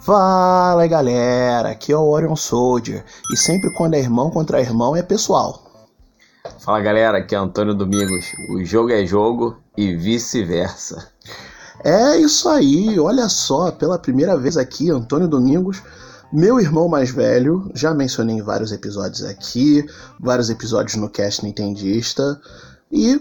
Fala galera, aqui é o Orion Soldier e sempre quando é irmão contra irmão é pessoal. Fala galera, aqui é Antônio Domingos. O jogo é jogo e vice-versa. É isso aí, olha só, pela primeira vez aqui, Antônio Domingos, meu irmão mais velho, já mencionei em vários episódios aqui, vários episódios no Cast Nintendista, e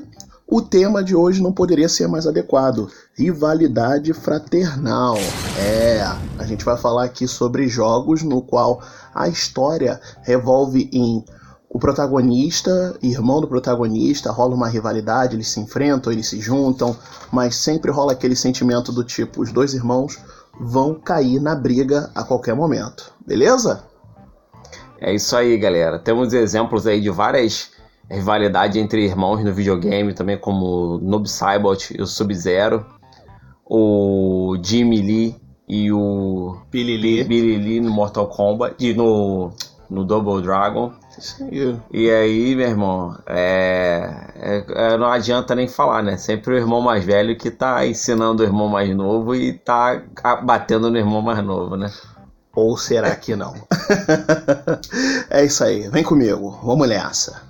o tema de hoje não poderia ser mais adequado: rivalidade fraternal. É, a gente vai falar aqui sobre jogos no qual a história revolve em o protagonista, irmão do protagonista, rola uma rivalidade, eles se enfrentam, eles se juntam, mas sempre rola aquele sentimento do tipo: os dois irmãos vão cair na briga a qualquer momento. Beleza? É isso aí, galera. Temos exemplos aí de várias rivalidades entre irmãos no videogame, também como Noob Saibot e o Sub-Zero, o Jimmy Lee e o Billy Lee, Billy Lee no Mortal Kombat e no, no Double Dragon. E aí, meu irmão, é, é, é, não adianta nem falar, né? Sempre o irmão mais velho que tá ensinando o irmão mais novo e tá batendo no irmão mais novo, né? Ou será que não? é isso aí, vem comigo, vamos nessa.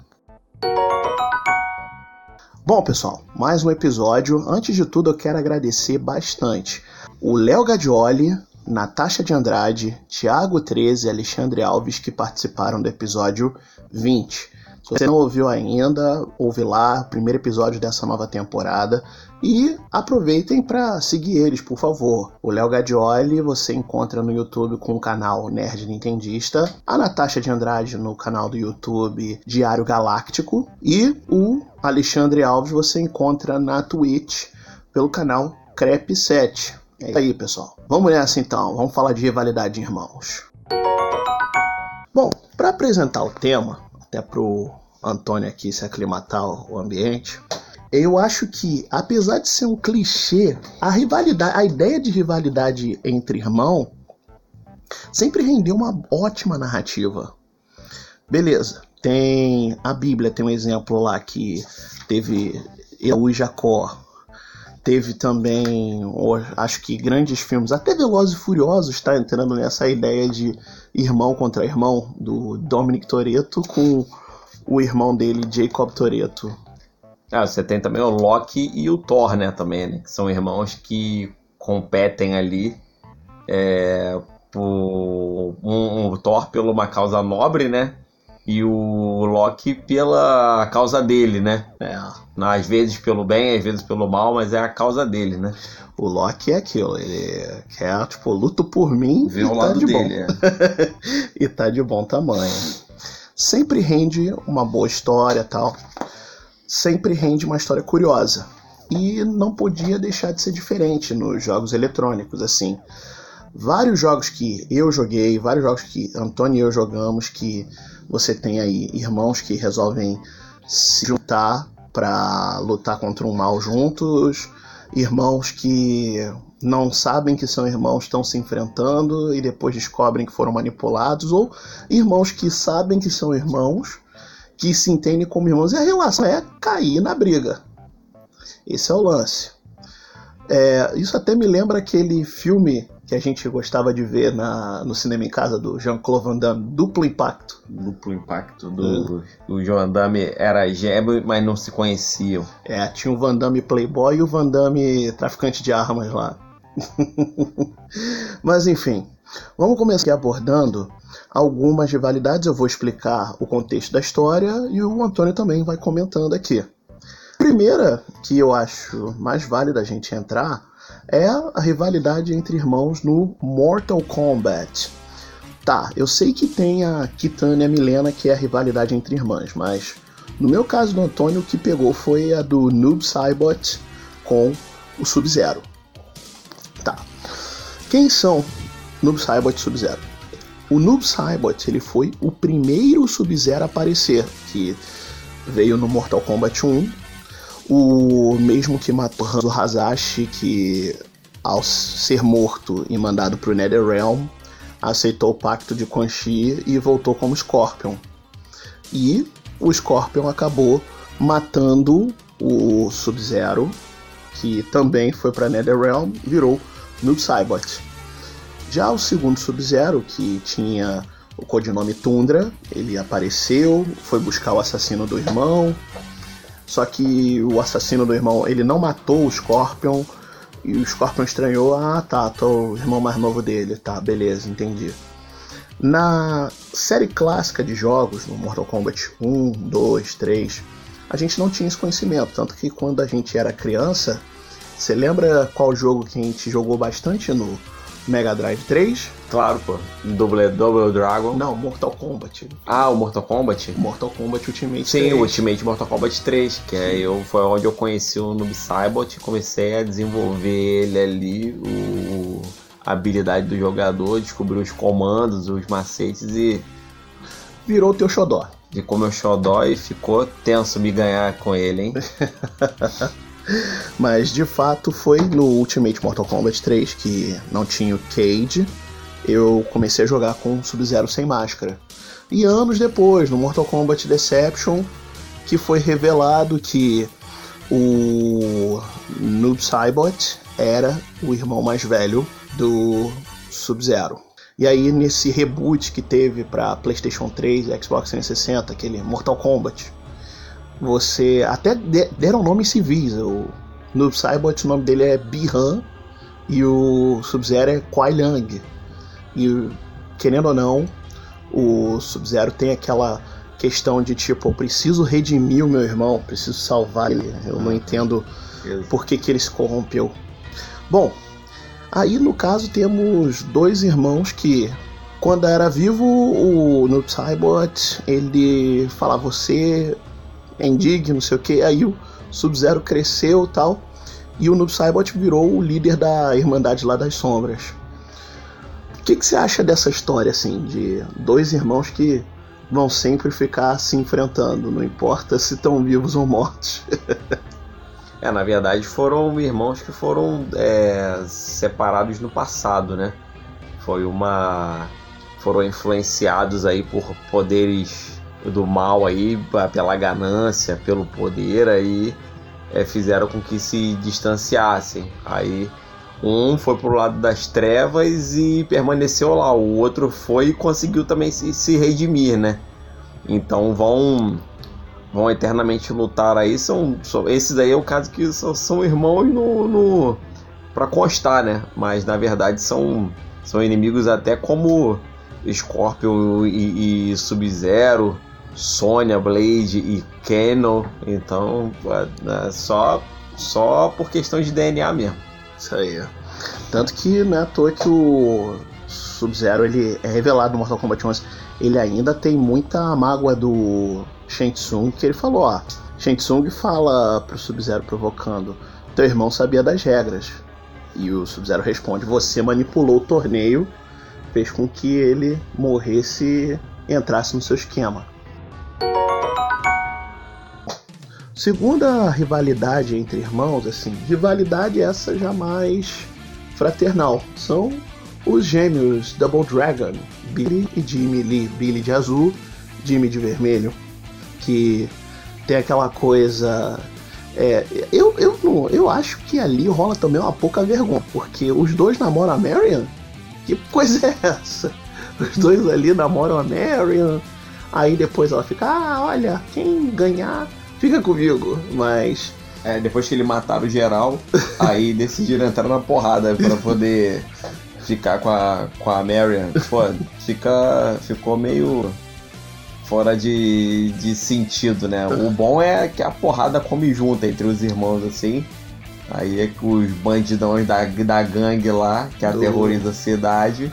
Bom, pessoal, mais um episódio. Antes de tudo, eu quero agradecer bastante o Léo Gadioli, Natasha de Andrade, Tiago 13 e Alexandre Alves que participaram do episódio 20. Se você não ouviu ainda, ouve lá, primeiro episódio dessa nova temporada. E aproveitem para seguir eles, por favor. O Léo Gadioli você encontra no YouTube com o canal Nerd Nintendista, a Natasha de Andrade no canal do YouTube Diário Galáctico e o Alexandre Alves você encontra na Twitch pelo canal Crep7. É isso aí, pessoal. Vamos nessa então, vamos falar de rivalidade de irmãos. Bom, para apresentar o tema, até pro Antônio aqui se aclimatar o ambiente, eu acho que, apesar de ser um clichê, a rivalidade, a ideia de rivalidade entre irmão sempre rendeu uma ótima narrativa. Beleza, tem a Bíblia, tem um exemplo lá que teve eu e Jacó, teve também, acho que grandes filmes, até Velozes e Furiosos está entrando nessa ideia de irmão contra irmão do Dominic Toretto com o irmão dele, Jacob Toretto. Ah, você tem também o Loki e o Thor, né, também, né, que são irmãos que competem ali é, por um, um Thor pela uma causa nobre, né, e o Loki pela causa dele, né? É. Às vezes pelo bem, às vezes pelo mal, mas é a causa dele, né? O Loki é aquilo, ele quer, tipo, luto por mim Vê o tá lado de dele, bom. É. e tá de bom tamanho. Sempre rende uma boa história tal. Sempre rende uma história curiosa. E não podia deixar de ser diferente nos jogos eletrônicos, assim. Vários jogos que eu joguei, vários jogos que Antônio e eu jogamos, que você tem aí irmãos que resolvem se juntar para lutar contra um mal juntos, irmãos que não sabem que são irmãos, estão se enfrentando e depois descobrem que foram manipulados, ou irmãos que sabem que são irmãos, que se entendem como irmãos, e a relação é cair na briga. Esse é o lance. É, isso até me lembra aquele filme que a gente gostava de ver na, no cinema em casa do Jean-Claude Van Damme, Duplo Impacto. Duplo Impacto do, do Van Damme era gêmeo, mas não se conheciam. É, tinha o Van Damme Playboy e o Van Damme traficante de armas lá. mas enfim, vamos começar abordando algumas rivalidades. Eu vou explicar o contexto da história e o Antônio também vai comentando aqui. Primeira que eu acho mais válida a gente entrar é a rivalidade entre irmãos no Mortal Kombat. Tá, eu sei que tem a Kitana e a Milena, que é a rivalidade entre irmãs, mas no meu caso do Antônio, o que pegou foi a do Noob Saibot com o Sub-Zero. Tá. Quem são Noob Saibot Sub-Zero? O Noob Saibot ele foi o primeiro Sub-Zero a aparecer, que veio no Mortal Kombat 1 o mesmo que matou Hanzo Hazashi, que ao ser morto e mandado para o Netherrealm, aceitou o pacto de Quan Chi e voltou como Scorpion. E o Scorpion acabou matando o Sub-Zero, que também foi para Netherrealm, virou Noob Saibot. Já o segundo Sub-Zero, que tinha o codinome Tundra, ele apareceu, foi buscar o assassino do irmão. Só que o assassino do irmão, ele não matou o Scorpion. E o Scorpion estranhou, ah tá, tô o irmão mais novo dele, tá, beleza, entendi. Na série clássica de jogos, no Mortal Kombat 1, 2, 3, a gente não tinha esse conhecimento. Tanto que quando a gente era criança, você lembra qual jogo que a gente jogou bastante no Mega Drive 3? Claro, pô. Double, Double Dragon. Não, Mortal Kombat. Ah, o Mortal Kombat? Mortal Kombat Ultimate Sim, 3. o Ultimate Mortal Kombat 3, que é eu, foi onde eu conheci o Noob Saibot e comecei a desenvolver ele ali, o, a habilidade do jogador, descobrir os comandos, os macetes e Virou teu xodó. de como eu xodó e ficou tenso me ganhar com ele, hein? Mas de fato foi no Ultimate Mortal Kombat 3 que não tinha o Cage. Eu comecei a jogar com Sub-Zero sem máscara. E anos depois, no Mortal Kombat Deception, que foi revelado que o Noob Saibot era o irmão mais velho do Sub-Zero. E aí nesse reboot que teve para PlayStation 3 e Xbox 360, aquele Mortal Kombat, você até de- deram nomes civis. O Noob Saibot, o nome dele é Bihan e o Sub-Zero é Kuai Liang. E querendo ou não, o Sub-Zero tem aquela questão de tipo, eu preciso redimir o meu irmão, preciso salvar ele. Eu não entendo por que, que ele se corrompeu. Bom, aí no caso temos dois irmãos que, quando era vivo, o Noob Saibot, ele falava, você é indigno, não sei o que, aí o Sub-Zero cresceu tal, e o Noob Saibot virou o líder da Irmandade lá das Sombras. O que, que você acha dessa história, assim, de dois irmãos que vão sempre ficar se enfrentando, não importa se estão vivos ou mortos? É, na verdade foram irmãos que foram é, separados no passado, né? Foi uma. foram influenciados aí por poderes do mal aí, pela ganância, pelo poder aí, é, fizeram com que se distanciassem. Aí um foi pro lado das trevas e permaneceu lá, o outro foi e conseguiu também se, se redimir, né? Então vão vão eternamente lutar aí. São, são esses aí é o caso que são, são irmãos no, no para constar, né? Mas na verdade são são inimigos até como Scorpion e, e Sub-Zero, Sonya, Blade e Kano. Então é, é só só por questão de DNA mesmo. Isso aí. Tanto que não é à toa que o Sub-Zero ele é revelado no Mortal Kombat 11. Ele ainda tem muita mágoa do Shang Tsung, que ele falou, ó. Shang Tsung fala pro Sub-Zero provocando: Teu irmão sabia das regras. E o Sub-Zero responde: Você manipulou o torneio, fez com que ele morresse e entrasse no seu esquema. Segunda rivalidade entre irmãos, assim, rivalidade essa jamais fraternal. São os gêmeos Double Dragon, Billy e Jimmy Lee. Billy de azul, Jimmy de vermelho. Que tem aquela coisa. É, eu, eu, eu acho que ali rola também uma pouca vergonha, porque os dois namoram a Marion. Que coisa é essa? Os dois ali namoram a Marion. Aí depois ela fica, ah, olha, quem ganhar fica comigo, mas. É, depois que ele mataram o geral, aí decidiram entrar na porrada pra poder ficar com a, com a Marion. Pô, fica, ficou meio fora de, de sentido, né? O bom é que a porrada come junto entre os irmãos, assim. Aí é que os bandidões da, da gangue lá, que aterroriza a cidade,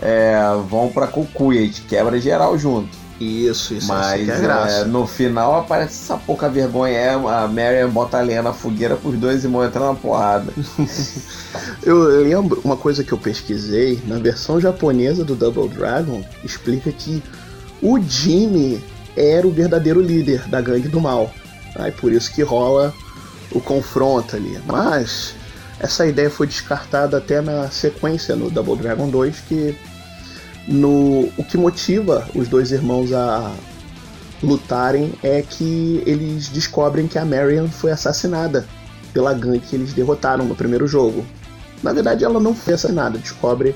é, vão pra Cucuia, a gente quebra geral junto. Isso, isso, Mas isso é graça. é, no final aparece essa pouca vergonha. É, a Marion bota a lenha na fogueira pros dois irmãos entrar na porrada. Eu lembro uma coisa que eu pesquisei, na versão japonesa do Double Dragon, explica que o Jimmy era o verdadeiro líder da gangue do mal. Aí por isso que rola o confronto ali. Mas essa ideia foi descartada até na sequência no Double Dragon 2, que no o que motiva os dois irmãos a lutarem é que eles descobrem que a Marion foi assassinada pela gangue que eles derrotaram no primeiro jogo. Na verdade, ela não foi assassinada, descobre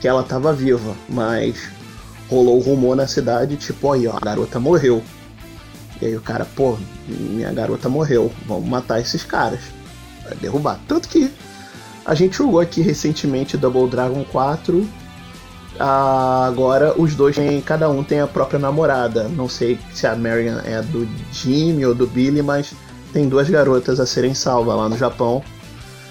que ela tava viva, mas rolou rumor na cidade, tipo, aí, ó, a garota morreu. E aí o cara, pô, minha garota morreu, vamos matar esses caras. Vai derrubar. Tanto que a gente jogou aqui recentemente Double Dragon 4. Ah, agora os dois têm, cada um tem a própria namorada. Não sei se a Marion é do Jimmy ou do Billy, mas tem duas garotas a serem salvas lá no Japão.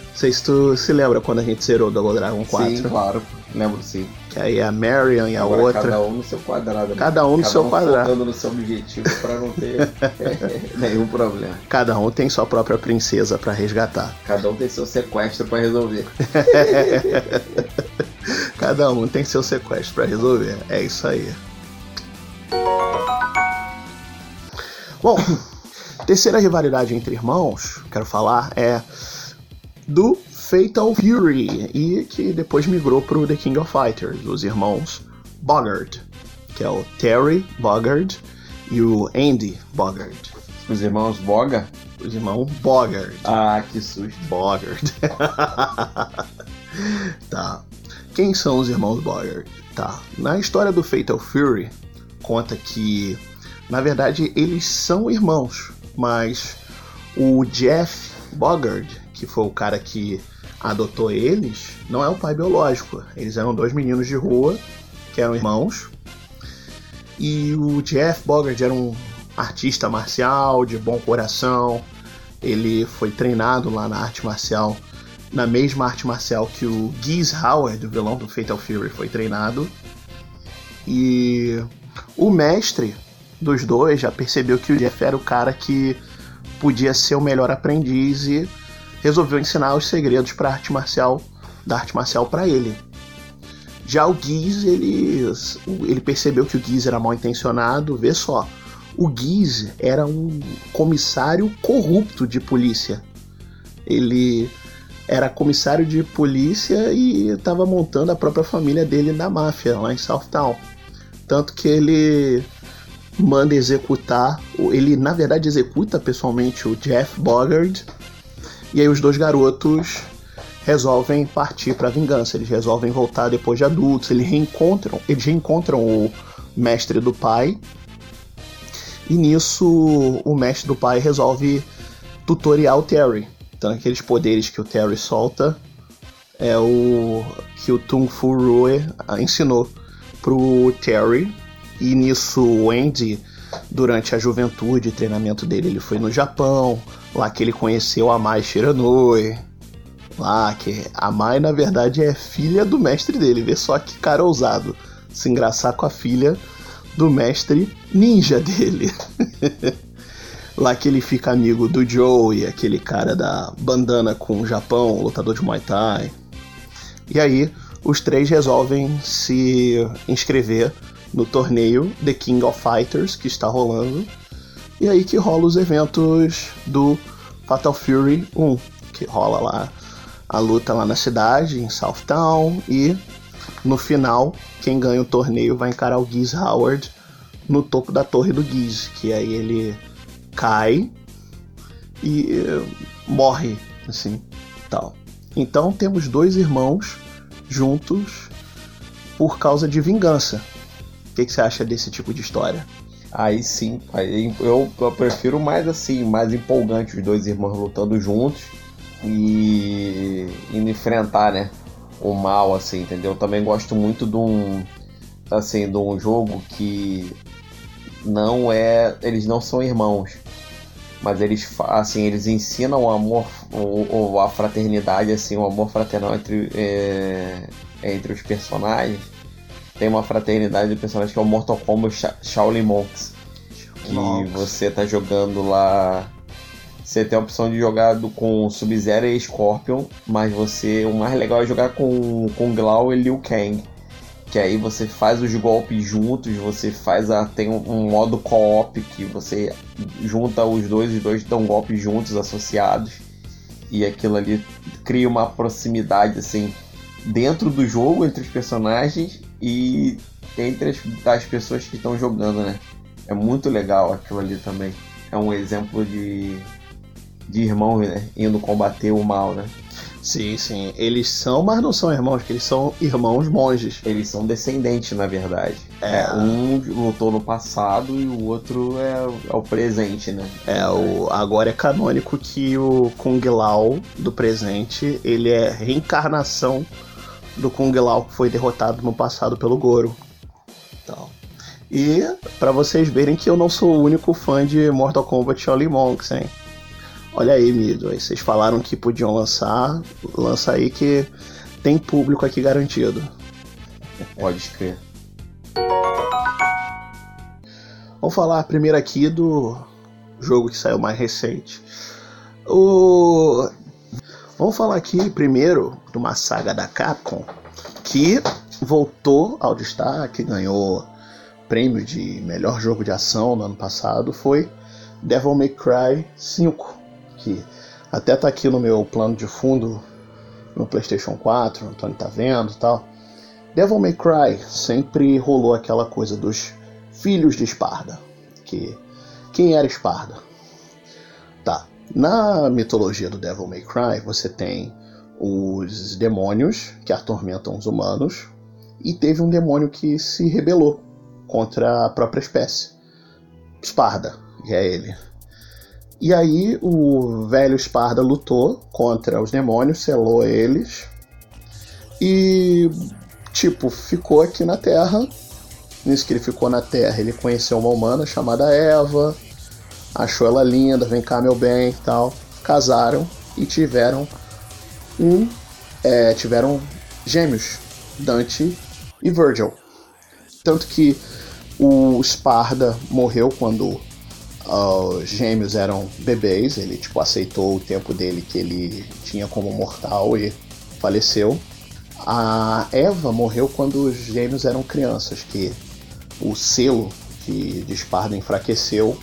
Não sei se tu se lembra quando a gente zerou Double Dragon 4. Sim, claro. Lembro sim. Que aí é a Marion e a Agora, outra. Cada um no seu quadrado. né? Cada um no seu um quadrado. no seu objetivo pra não ter nenhum problema. Cada um tem sua própria princesa pra resgatar. Cada um tem seu sequestro pra resolver. Cada um tem seu sequestro pra resolver. É isso aí. Bom, terceira rivalidade entre irmãos, quero falar, é do Fatal Fury e que depois migrou pro The King of Fighters, os irmãos Bogard, que é o Terry Bogard e o Andy Bogard. Os irmãos Boga? Os irmãos Bogard. Ah, que susto. Bogard. tá. Quem são os irmãos Bogard? Tá. Na história do Fatal Fury, conta que, na verdade, eles são irmãos, mas o Jeff Bogard, que foi o cara que adotou eles, não é o pai biológico. Eles eram dois meninos de rua que eram irmãos. E o Jeff Bogard era um artista marcial de bom coração. Ele foi treinado lá na arte marcial, na mesma arte marcial que o Geese Howard, o vilão do Fatal Fury, foi treinado. E o mestre dos dois já percebeu que o Jeff era o cara que podia ser o melhor aprendiz e resolveu ensinar os segredos para arte marcial, da arte marcial para ele. Já o Giz, ele, ele percebeu que o Giz era mal intencionado, vê só. O Giz era um comissário corrupto de polícia. Ele era comissário de polícia e estava montando a própria família dele na máfia, lá em Southtown. Tanto que ele manda executar, ele na verdade executa pessoalmente o Jeff Bogard. E aí os dois garotos resolvem partir para vingança. Eles resolvem voltar depois de adultos. Eles reencontram, eles reencontram o mestre do pai. E nisso o mestre do pai resolve tutoriar o Terry. Então aqueles poderes que o Terry solta é o que o Tung Fu Rue ensinou pro Terry. E nisso o Andy, durante a juventude e treinamento dele, ele foi no Japão, lá que ele conheceu a Mai Shiranui. Lá que a Mai, na verdade, é filha do mestre dele. Vê só que cara ousado se engraçar com a filha do mestre ninja dele. lá que ele fica amigo do Joe, aquele cara da bandana com o Japão, lutador de Muay Thai. E aí, os três resolvem se inscrever no torneio The King of Fighters que está rolando. E aí que rola os eventos do Fatal Fury 1, que rola lá a luta lá na cidade, em Southtown, e no final, quem ganha o torneio vai encarar o Giz Howard no topo da torre do Giz, que aí ele cai e uh, morre, assim, tal. Então temos dois irmãos juntos por causa de vingança. O que, que, você acha desse tipo de história? Aí sim, eu, eu, prefiro mais assim, mais empolgante os dois irmãos lutando juntos e indo enfrentar, né, o mal, assim, entendeu? Eu também gosto muito de um, assim, de um jogo que não é, eles não são irmãos, mas eles, assim, eles ensinam o amor, ou, a fraternidade, assim, o amor fraternal entre, é, entre os personagens tem uma fraternidade de personagens que é o Mortal Kombat Shaolin Monks. Que você tá jogando lá. Você tem a opção de jogar com Sub-Zero e Scorpion, mas você. O mais legal é jogar com, com Glau e Liu Kang. Que aí você faz os golpes juntos, você faz a. Tem um, um modo co-op que você junta os dois, os dois dão golpes juntos, associados. E aquilo ali cria uma proximidade assim dentro do jogo entre os personagens e entre as, as pessoas que estão jogando, né? É muito legal aquilo ali também. É um exemplo de, de irmãos, né? Indo combater o mal, né? Sim, sim. Eles são, mas não são irmãos, porque eles são irmãos monges. Eles são descendentes, na verdade. É. um lutou no passado e o outro é, é, o presente, né? É, o, agora é canônico que o Kung Lao do presente, ele é reencarnação do Kung Lao que foi derrotado no passado pelo Goro. Então. E para vocês verem que eu não sou o único fã de Mortal Kombat Shaolin Monks, hein? Olha aí, Mido. Aí vocês falaram que podiam lançar. Lança aí que tem público aqui garantido. Pode crer. Vamos falar primeiro aqui do jogo que saiu mais recente. O... Vamos falar aqui primeiro de uma saga da Capcom que voltou ao destaque, ganhou prêmio de melhor jogo de ação no ano passado, foi Devil May Cry 5 que até tá aqui no meu plano de fundo no PlayStation 4, o Antônio tá vendo e tal. Devil May Cry sempre rolou aquela coisa dos filhos de Esparda. Que quem era Esparda? Tá. Na mitologia do Devil May Cry, você tem os demônios que atormentam os humanos e teve um demônio que se rebelou contra a própria espécie. Esparda, que é ele. E aí o velho Esparda lutou contra os demônios, selou eles e tipo ficou aqui na Terra. Nisso que ele ficou na Terra, ele conheceu uma humana chamada Eva, achou ela linda, vem cá meu bem e tal. Casaram e tiveram um, é, tiveram gêmeos, Dante e Virgil. Tanto que o Esparda morreu quando os gêmeos eram bebês, ele tipo aceitou o tempo dele que ele tinha como mortal e faleceu. A Eva morreu quando os gêmeos eram crianças, que o selo que de Esparda enfraqueceu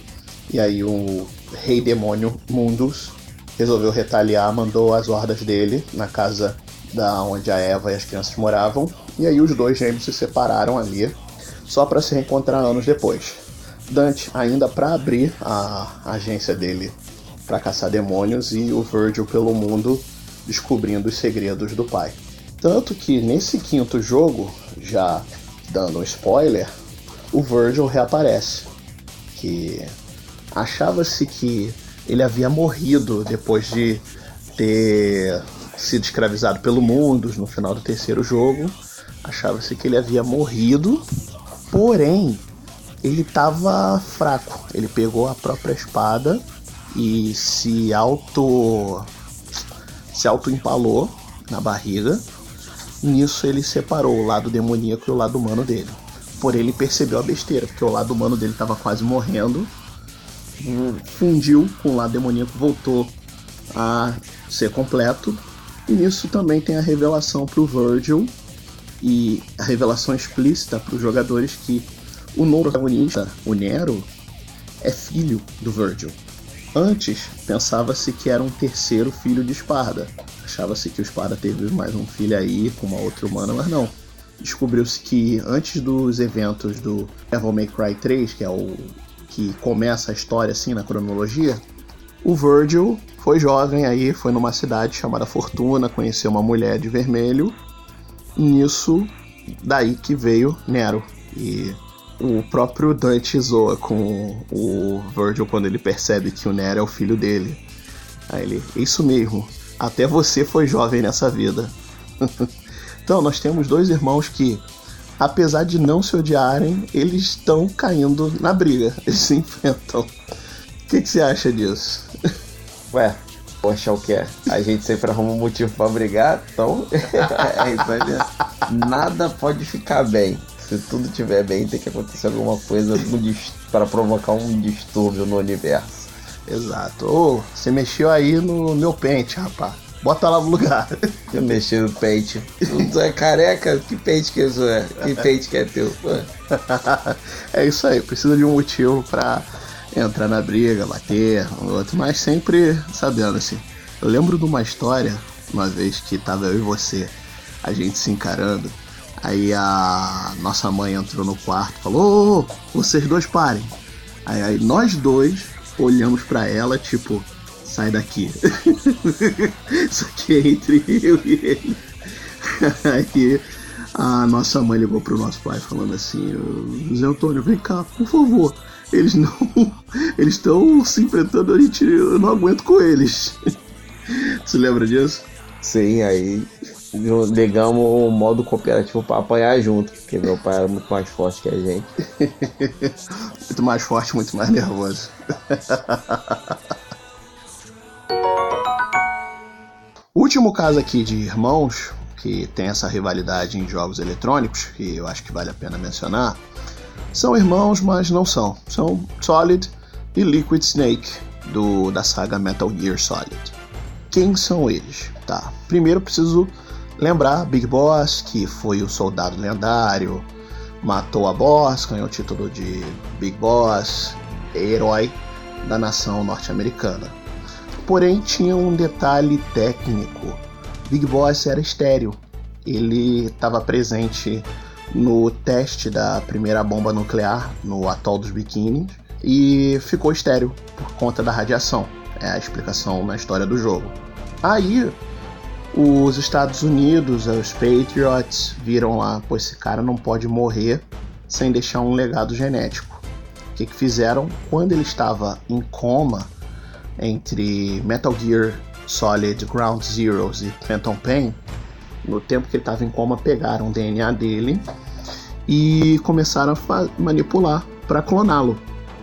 e aí o rei demônio Mundus resolveu retaliar, mandou as hordas dele na casa da onde a Eva e as crianças moravam, e aí os dois gêmeos se separaram ali, só para se reencontrar anos depois. Dante ainda para abrir a agência dele para caçar demônios e o Virgil pelo mundo descobrindo os segredos do pai. Tanto que nesse quinto jogo, já dando um spoiler, o Virgil reaparece. Que achava-se que ele havia morrido depois de ter sido escravizado pelo mundo no final do terceiro jogo. Achava-se que ele havia morrido, porém ele tava fraco. Ele pegou a própria espada e se auto se auto empalou na barriga. Nisso ele separou o lado demoníaco e o lado humano dele. Porém ele percebeu a besteira, porque o lado humano dele estava quase morrendo. Fundiu com o lado demoníaco, voltou a ser completo. E nisso também tem a revelação para o Virgil e a revelação explícita para os jogadores que o novo protagonista, o Nero, é filho do Virgil. Antes, pensava-se que era um terceiro filho de Esparda. Achava-se que o Esparda teve mais um filho aí com uma outra humana, mas não. Descobriu-se que antes dos eventos do Devil May Cry 3, que é o que começa a história assim na cronologia, o Virgil foi jovem aí, foi numa cidade chamada Fortuna, conheceu uma mulher de vermelho. Nisso, daí que veio Nero. E o próprio Dante zoa com o Virgil quando ele percebe que o Nero é o filho dele. Aí ele, isso mesmo, até você foi jovem nessa vida. então, nós temos dois irmãos que, apesar de não se odiarem, eles estão caindo na briga, eles se enfrentam. O que, que você acha disso? Ué, poxa, o que é? A gente sempre arruma um motivo para brigar, então é isso aí. Nada pode ficar bem se tudo estiver bem, tem que acontecer alguma coisa para provocar um distúrbio no universo. Exato. Ô, oh, você mexeu aí no meu pente, rapaz. Bota lá no lugar. Eu mexi no pente. Tu é careca? Que pente que isso é? Que pente que é teu? é isso aí. Precisa de um motivo pra entrar na briga, bater, outro. Mas sempre sabendo assim. Eu lembro de uma história, uma vez que tava eu e você, a gente se encarando. Aí a nossa mãe entrou no quarto falou: oh, vocês dois parem. Aí, aí nós dois olhamos para ela, tipo, sai daqui. Isso aqui é entre eu e ele. Aí a nossa mãe ligou pro nosso pai falando assim: Zé Antônio, vem cá, por favor. Eles não. Eles estão se enfrentando, a gente. Eu não aguento com eles. Você lembra disso? Sim, aí ligamos o modo cooperativo para apanhar junto, porque meu pai era muito mais forte que a gente. muito mais forte, muito mais nervoso. último caso aqui de irmãos que tem essa rivalidade em jogos eletrônicos, que eu acho que vale a pena mencionar, são irmãos, mas não são. São Solid e Liquid Snake, do, da saga Metal Gear Solid. Quem são eles? Tá, primeiro preciso lembrar Big Boss, que foi o soldado lendário, matou a Boss, ganhou o título de Big Boss, herói da nação norte-americana. Porém, tinha um detalhe técnico Big Boss era estéreo. Ele estava presente no teste da primeira bomba nuclear no atol dos Biquínis e ficou estéreo por conta da radiação. É a explicação na história do jogo. Aí os Estados Unidos, os Patriots, viram lá, pô, esse cara não pode morrer sem deixar um legado genético. O que, que fizeram? Quando ele estava em coma entre Metal Gear Solid, Ground Zeroes e Phantom Pain, no tempo que ele estava em coma, pegaram o DNA dele e começaram a manipular para cloná-lo.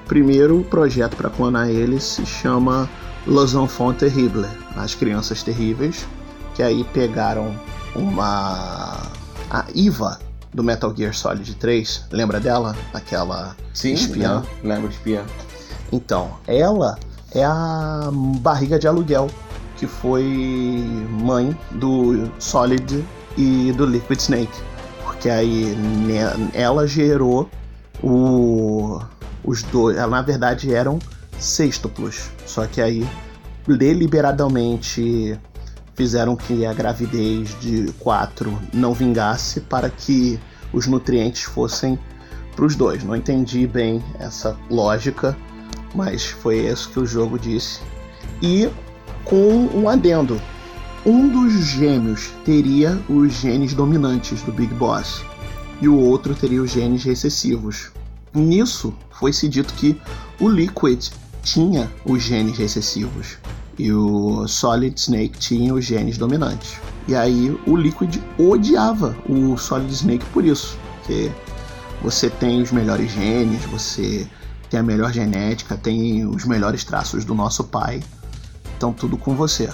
Primeiro projeto para clonar ele se chama Los Enfants Terribles, as crianças terríveis, que aí pegaram uma a Iva do Metal Gear Solid 3, lembra dela? Aquela Sim, espiã. Lembro, espiã. Então, ela é a barriga de aluguel que foi mãe do Solid e do Liquid Snake. Porque aí ela gerou o, os dois. Ela, na verdade eram sextuplos. Só que aí deliberadamente fizeram que a gravidez de quatro não vingasse para que os nutrientes fossem para os dois. Não entendi bem essa lógica, mas foi isso que o jogo disse. E com um adendo. Um dos gêmeos teria os genes dominantes do Big Boss e o outro teria os genes recessivos. Nisso, foi-se dito que o Liquid tinha os genes recessivos e o Solid Snake tinha os genes dominantes. E aí o Liquid odiava o Solid Snake por isso, porque você tem os melhores genes, você tem a melhor genética, tem os melhores traços do nosso pai então tudo com você.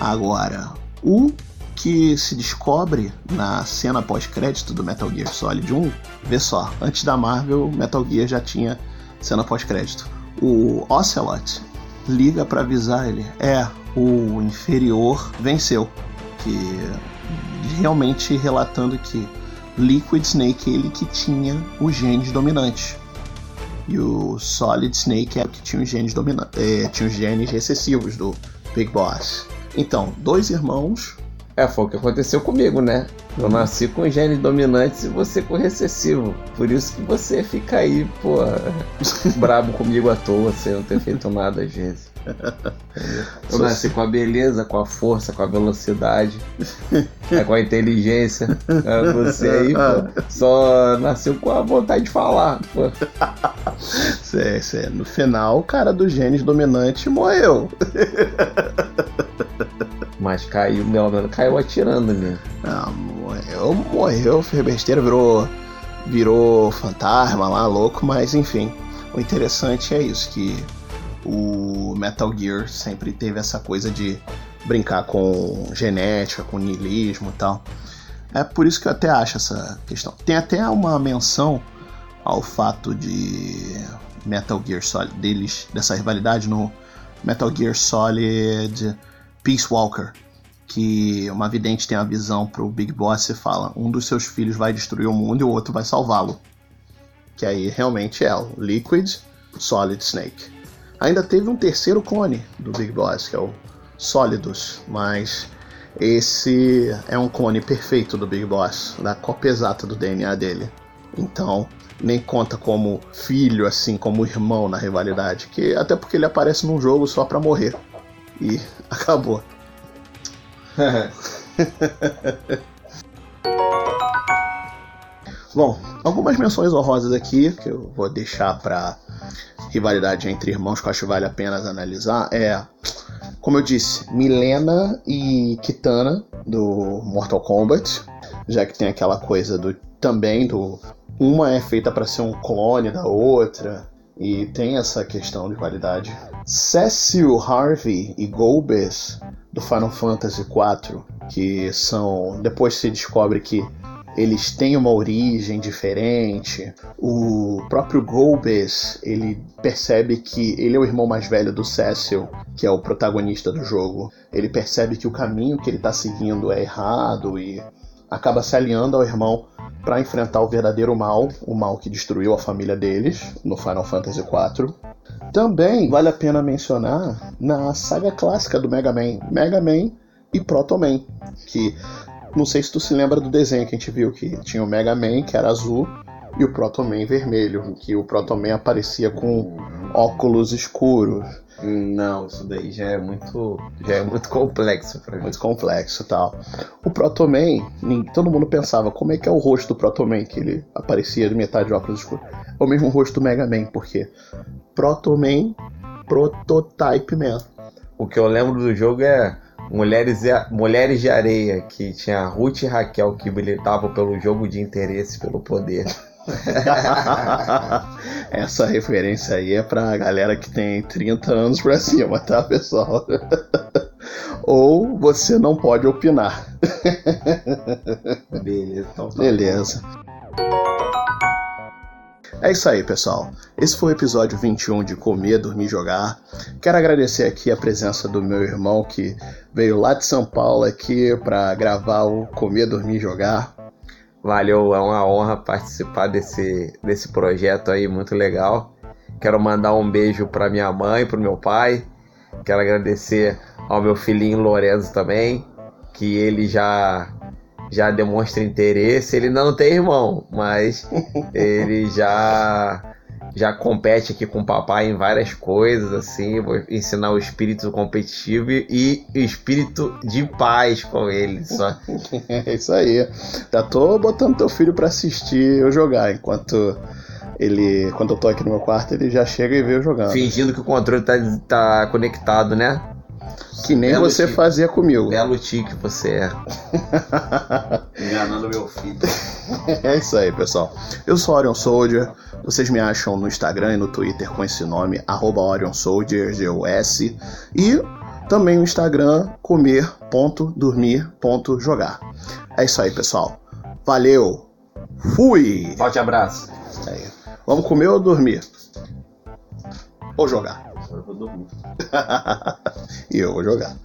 Agora, o que se descobre na cena pós-crédito do Metal Gear Solid 1, vê só, antes da Marvel, Metal Gear já tinha cena pós-crédito. O Ocelot liga para avisar ele: é, o inferior venceu. Que realmente relatando que Liquid Snake ele que tinha os genes dominantes. E o Solid Snake é que tinha os genes dominantes, é, tinha os genes recessivos do Big Boss. Então, dois irmãos. É, foi o que aconteceu comigo, né? Eu nasci com genes dominantes e você com recessivo. Por isso que você fica aí, pô, brabo comigo à toa, sem não ter feito nada às vezes. Eu nasci com a beleza, com a força, com a velocidade, é, com a inteligência. É, você aí, pô, só nasceu com a vontade de falar. Pô. Cê, cê, no final, o cara do genes dominante morreu. Mas caiu, meu menos caiu atirando ali. Ah, morreu, morreu, fez besteira, virou, virou fantasma lá, louco, mas enfim. O interessante é isso, que o Metal Gear sempre teve essa coisa de brincar com genética, com niilismo e tal. É por isso que eu até acho essa questão. Tem até uma menção ao fato de Metal Gear Solid deles dessa rivalidade no Metal Gear Solid Peace Walker, que uma vidente tem a visão pro Big Boss e fala: um dos seus filhos vai destruir o mundo e o outro vai salvá-lo. Que aí realmente é o Liquid Solid Snake. Ainda teve um terceiro clone do Big Boss, que é o Solidus, mas esse é um clone perfeito do Big Boss, da cópia exata do DNA dele. Então, nem conta como filho, assim como irmão na rivalidade, que até porque ele aparece num jogo só para morrer. E acabou. Bom, algumas menções honrosas aqui que eu vou deixar para rivalidade entre irmãos que eu acho que vale a pena analisar é, como eu disse, Milena e Kitana do Mortal Kombat, já que tem aquela coisa do também do uma é feita para ser um clone da outra e tem essa questão de qualidade. Cecil Harvey e Golbez do Final Fantasy IV, que são depois se descobre que eles têm uma origem diferente. O próprio Golbez, ele percebe que ele é o irmão mais velho do Cecil, que é o protagonista do jogo. Ele percebe que o caminho que ele está seguindo é errado e acaba se aliando ao irmão para enfrentar o verdadeiro mal, o mal que destruiu a família deles no Final Fantasy IV. Também vale a pena mencionar na saga clássica do Mega Man, Mega Man e Proto Man, que não sei se tu se lembra do desenho que a gente viu que tinha o Mega Man, que era azul, e o Proto Man vermelho, que o Proto Man aparecia com óculos escuros. Não, isso daí já é muito, já é muito complexo para mim. Muito complexo e tal. O Proto Man, todo mundo pensava, como é que é o rosto do Proto Man, que ele aparecia de metade de óculos escuros? É o mesmo rosto do Mega Man, porque Proto Man, Prototype Man. O que eu lembro do jogo é Mulheres, Mulheres de Areia, que tinha Ruth e Raquel que militavam pelo jogo de interesse pelo poder. Essa referência aí é pra galera que tem 30 anos pra cima, tá, pessoal? Ou você não pode opinar. Beleza, então tá Beleza. É isso aí, pessoal. Esse foi o episódio 21 de Comer, Dormir Jogar. Quero agradecer aqui a presença do meu irmão que veio lá de São Paulo aqui para gravar o Comer, Dormir Jogar. Valeu, é uma honra participar desse, desse projeto aí, muito legal. Quero mandar um beijo para minha mãe, para meu pai. Quero agradecer ao meu filhinho Lorenzo também, que ele já já demonstra interesse. Ele não tem irmão, mas ele já já compete aqui com o papai em várias coisas, assim, vou ensinar o espírito competitivo e o espírito de paz com ele. Só. é isso aí. Já tô botando teu filho para assistir eu jogar, enquanto ele, quando eu tô aqui no meu quarto, ele já chega e vê eu jogando. Fingindo que o controle tá, tá conectado, né? Que nem Belo você tique. fazia comigo. Belo tique você é. Enganando meu filho. É isso aí, pessoal. Eu sou Orion Soldier. Vocês me acham no Instagram e no Twitter com esse nome, arroba Orion Soldier, G-O-S. E também no Instagram, comer.dormir.jogar. É isso aí, pessoal. Valeu! Fui! Forte abraço. É. Vamos comer ou dormir? Ou jogar? Eu vou dormir. e eu vou jogar.